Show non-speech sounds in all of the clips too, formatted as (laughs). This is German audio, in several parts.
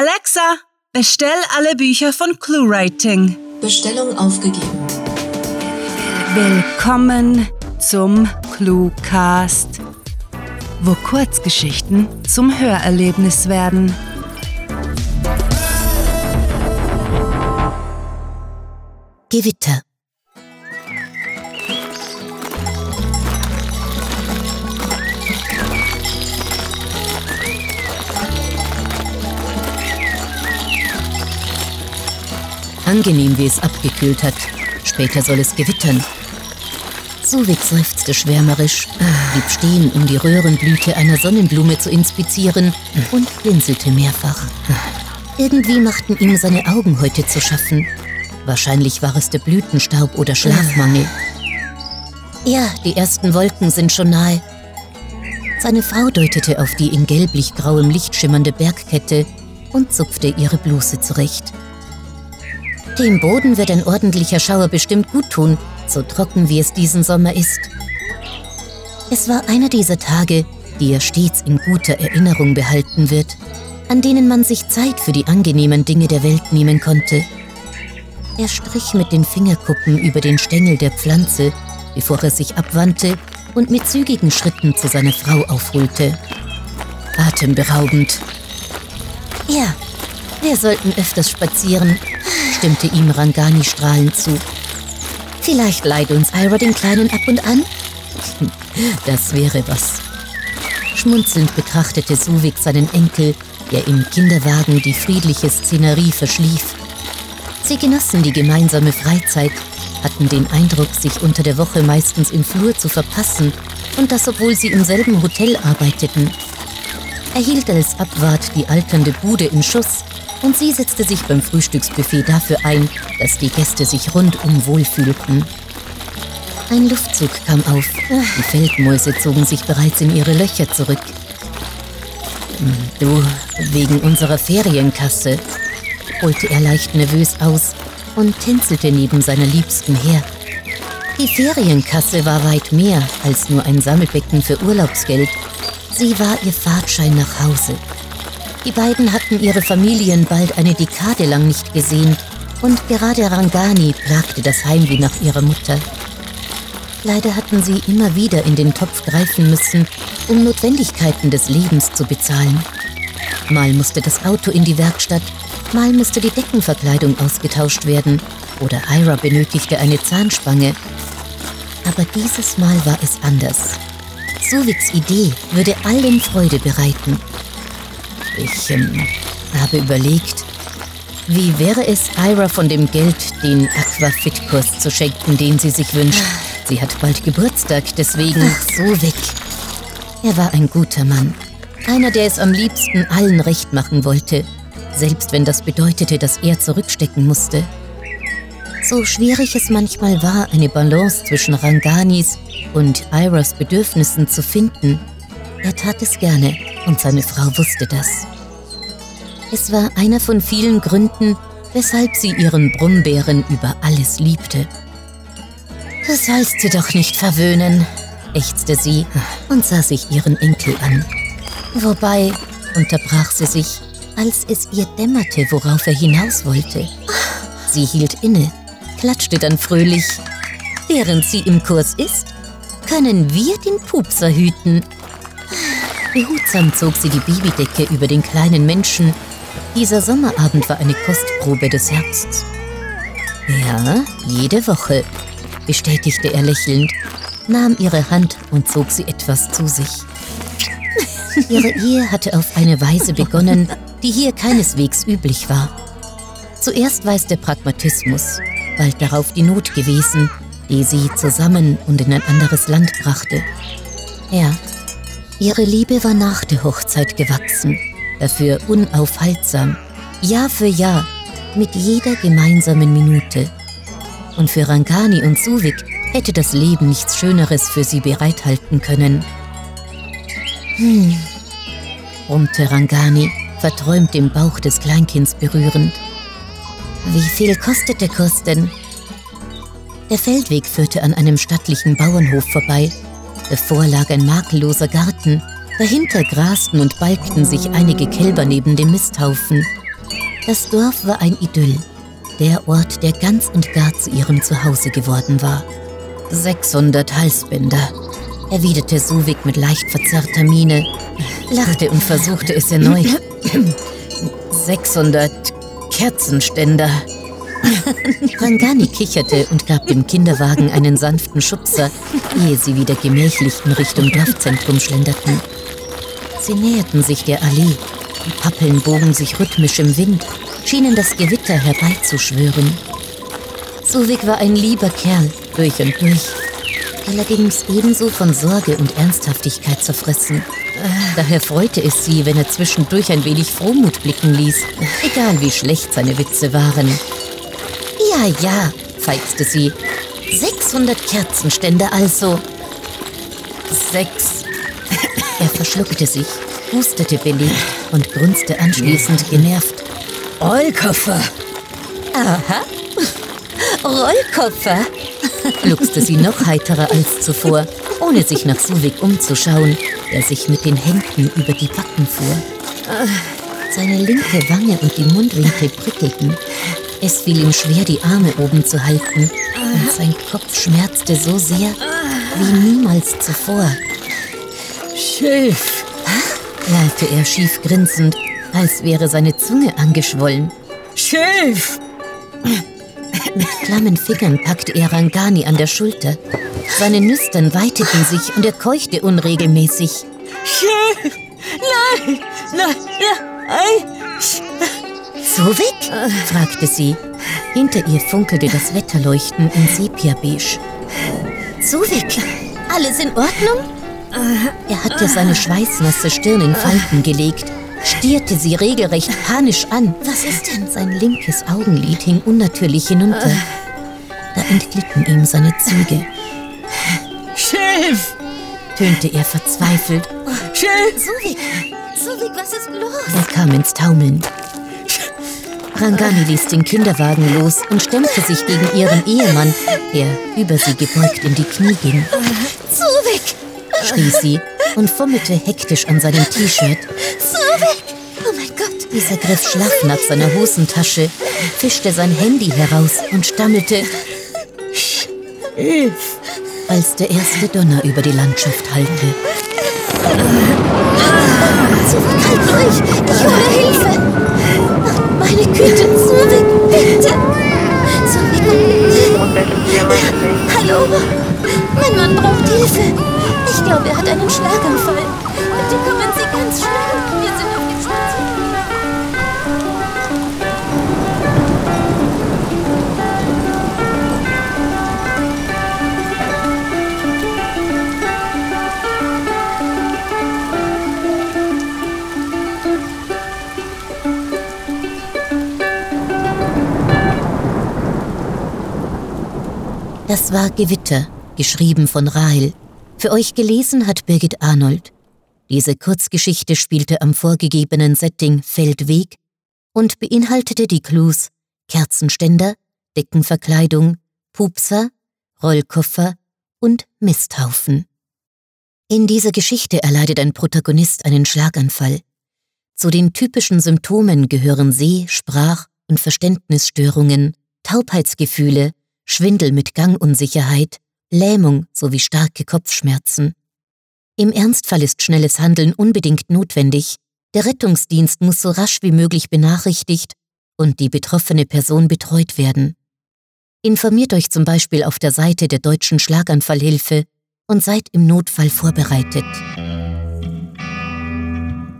Alexa, bestell alle Bücher von ClueWriting. Bestellung aufgegeben. Willkommen zum ClueCast, wo Kurzgeschichten zum Hörerlebnis werden. Gewitter. Angenehm, wie es abgekühlt hat. Später soll es gewittern. Suvik seufzte schwärmerisch, blieb stehen, um die Röhrenblüte einer Sonnenblume zu inspizieren und blinzelte mehrfach. Irgendwie machten ihm seine Augen heute zu schaffen. Wahrscheinlich war es der Blütenstaub oder Schlafmangel. Ja, die ersten Wolken sind schon nahe. Seine Frau deutete auf die in gelblich-grauem Licht schimmernde Bergkette und zupfte ihre Bluse zurecht. Dem Boden wird ein ordentlicher Schauer bestimmt gut tun, so trocken wie es diesen Sommer ist. Es war einer dieser Tage, die er stets in guter Erinnerung behalten wird, an denen man sich Zeit für die angenehmen Dinge der Welt nehmen konnte. Er strich mit den Fingerkuppen über den Stängel der Pflanze, bevor er sich abwandte und mit zügigen Schritten zu seiner Frau aufholte. Atemberaubend. Ja, wir sollten öfters spazieren, stimmte ihm Rangani strahlend zu. Vielleicht leiht uns Ira den Kleinen ab und an? (laughs) Das wäre was. Schmunzelnd betrachtete Suvik seinen Enkel, der im Kinderwagen die friedliche Szenerie verschlief. Sie genossen die gemeinsame Freizeit, hatten den Eindruck, sich unter der Woche meistens im Flur zu verpassen und das, obwohl sie im selben Hotel arbeiteten. Er hielt als Abwart die alternde Bude in Schuss und sie setzte sich beim Frühstücksbuffet dafür ein, dass die Gäste sich rundum wohlfühlten. Ein Luftzug kam auf. Die Feldmäuse zogen sich bereits in ihre Löcher zurück. Du, wegen unserer Ferienkasse, holte er leicht nervös aus und tänzelte neben seiner Liebsten her. Die Ferienkasse war weit mehr als nur ein Sammelbecken für Urlaubsgeld. Sie war ihr Fahrtschein nach Hause. Die beiden hatten ihre Familien bald eine Dekade lang nicht gesehen und gerade Rangani plagte das Heimweh nach ihrer Mutter. Leider hatten sie immer wieder in den Topf greifen müssen, um Notwendigkeiten des Lebens zu bezahlen. Mal musste das Auto in die Werkstatt, mal musste die Deckenverkleidung ausgetauscht werden oder Ira benötigte eine Zahnspange. Aber dieses Mal war es anders. Suviks Idee würde allen Freude bereiten. Ich ähm, habe überlegt, wie wäre es, Ira von dem Geld den Aquafit-Kurs zu schenken, den sie sich wünscht. Sie hat bald Geburtstag, deswegen so weg. Er war ein guter Mann. Einer, der es am liebsten allen recht machen wollte, selbst wenn das bedeutete, dass er zurückstecken musste. So schwierig es manchmal war, eine Balance zwischen Ranganis und Iras Bedürfnissen zu finden, er tat es gerne und seine Frau wusste das. Es war einer von vielen Gründen, weshalb sie ihren Brummbären über alles liebte. Du sollst sie doch nicht verwöhnen, ächzte sie und sah sich ihren Enkel an. Wobei, unterbrach sie sich, als es ihr dämmerte, worauf er hinaus wollte. Sie hielt inne, klatschte dann fröhlich. Während sie im Kurs ist, können wir den Pupser hüten Behutsam zog sie die Babydecke über den kleinen Menschen. Dieser Sommerabend war eine Kostprobe des Herbsts. Ja, jede Woche, bestätigte er lächelnd, nahm ihre Hand und zog sie etwas zu sich. (laughs) Ihre Ehe hatte auf eine Weise begonnen, die hier keineswegs üblich war. Zuerst war es der Pragmatismus, bald darauf die Not gewesen, die sie zusammen und in ein anderes Land brachte. Ja, Ihre Liebe war nach der Hochzeit gewachsen, dafür unaufhaltsam, Jahr für Jahr, mit jeder gemeinsamen Minute. Und für Rangani und Suvik hätte das Leben nichts Schöneres für sie bereithalten können. Hm, brummte Rangani, verträumt den Bauch des Kleinkinds berührend. Wie viel kostet der Kurs denn? Der Feldweg führte an einem stattlichen Bauernhof vorbei, Davor lag ein makelloser Garten. Dahinter grasten und balgten sich einige Kälber neben dem Misthaufen. Das Dorf war ein Idyll, der Ort, der ganz und gar zu ihrem Zuhause geworden war. 600 Halsbänder, erwiderte Suvik mit leicht verzerrter Miene, lachte und versuchte es erneut. (clears throat) 600 Kerzenständer. Rangani kicherte und gab dem Kinderwagen einen sanften Schubser, ehe sie wieder gemächlich in Richtung Dorfzentrum schlenderten. Sie näherten sich der Allee. Die Pappeln bogen sich rhythmisch im Wind, schienen das Gewitter herbeizuschwören. Suvik war ein lieber Kerl, durch und durch. Allerdings ebenso von Sorge und Ernsthaftigkeit zerfressen. Daher freute es sie, wenn er zwischendurch ein wenig Frohmut blicken ließ, egal wie schlecht seine Witze waren. Ja, ja, feixte sie. 600 Kerzenstände also. Sechs. Er verschluckte sich, hustete belegt und grunzte anschließend genervt. Rollkoffer. Aha. Rollkoffer, gluckste sie noch heiterer als zuvor, ohne sich nach Suvik umzuschauen, der sich mit den Händen über die Backen fuhr. Seine linke Wange und die Mundwinkel prickelten. Es fiel ihm schwer, die Arme oben zu halten, und sein Kopf schmerzte so sehr wie niemals zuvor. Schilf. lallte er schief grinsend, als wäre seine Zunge angeschwollen. Schilf. Mit klammen Fingern packte er Rangani an der Schulter. Seine Nüstern weiteten sich und er keuchte unregelmäßig. Schilf. Nein. Nein. Ei. Suvik? fragte sie. Hinter ihr funkelte das Wetterleuchten in Sepia-Beige. Suvik, alles in Ordnung? Er hatte seine schweißnasse Stirn in Falten gelegt, stierte sie regelrecht panisch an. Was ist denn? Sein linkes Augenlid hing unnatürlich hinunter. Da entglitten ihm seine Züge, Schilf. tönte er verzweifelt. Schilf. Suvik, Suvik, was ist los? Er kam ins Taumeln. Rangani ließ den Kinderwagen los und stemmte sich gegen ihren Ehemann, der über sie gebeugt in die Knie ging. Suvik! schrie sie und fummelte hektisch an seinem T-Shirt. Suvik! Oh mein Gott! Dieser griff schlaff nach seiner Hosentasche, fischte sein Handy heraus und stammelte, Schilf. als der erste Donner über die Landschaft hallte. Suvik, halt durch! Ich hole Hilfe! Meine Güte, Suvik, bitte! Suvik! Hallo? Mein Mann braucht Hilfe! Ich glaube, er hat einen Schlaganfall. Bitte kommen Das war Gewitter, geschrieben von Rahel. Für euch gelesen hat Birgit Arnold. Diese Kurzgeschichte spielte am vorgegebenen Setting Feldweg und beinhaltete die Clues Kerzenständer, Deckenverkleidung, Pupser, Rollkoffer und Misthaufen. In dieser Geschichte erleidet ein Protagonist einen Schlaganfall. Zu den typischen Symptomen gehören Seh-, Sprach- und Verständnisstörungen, Taubheitsgefühle, Schwindel mit Gangunsicherheit, Lähmung sowie starke Kopfschmerzen. Im Ernstfall ist schnelles Handeln unbedingt notwendig. Der Rettungsdienst muss so rasch wie möglich benachrichtigt und die betroffene Person betreut werden. Informiert euch zum Beispiel auf der Seite der Deutschen Schlaganfallhilfe und seid im Notfall vorbereitet.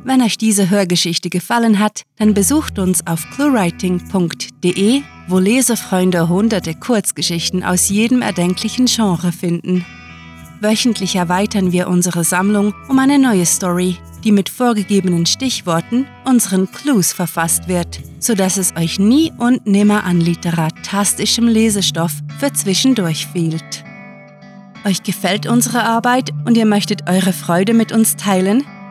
Wenn euch diese Hörgeschichte gefallen hat, dann besucht uns auf cluewriting.de, wo Lesefreunde hunderte Kurzgeschichten aus jedem erdenklichen Genre finden. Wöchentlich erweitern wir unsere Sammlung um eine neue Story, die mit vorgegebenen Stichworten, unseren Clues verfasst wird, sodass es euch nie und nimmer an literatastischem Lesestoff für zwischendurch fehlt. Euch gefällt unsere Arbeit und ihr möchtet eure Freude mit uns teilen?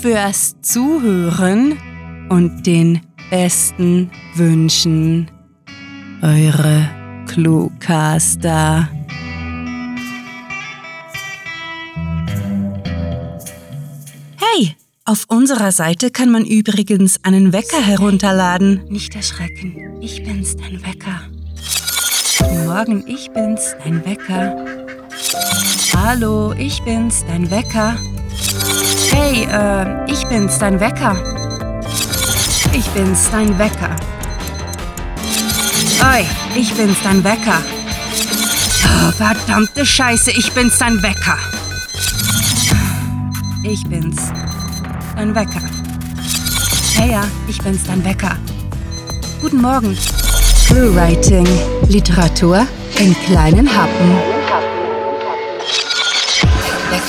fürs Zuhören und den besten Wünschen. Eure Cluecaster. Hey, auf unserer Seite kann man übrigens einen Wecker herunterladen. Nicht erschrecken, ich bin's, dein Wecker. Guten Morgen, ich bin's, dein Wecker. Hallo, ich bin's, dein Wecker. Hey, äh, ich bin's, dein Wecker. Ich bin's, dein Wecker. Oi, ich bin's, dein Wecker. Oh, verdammte Scheiße, ich bin's, dein Wecker. Ich bin's, dein Wecker. Hey ja, ich bin's, dein Wecker. Guten Morgen. Cluewriting. Literatur in kleinen Happen.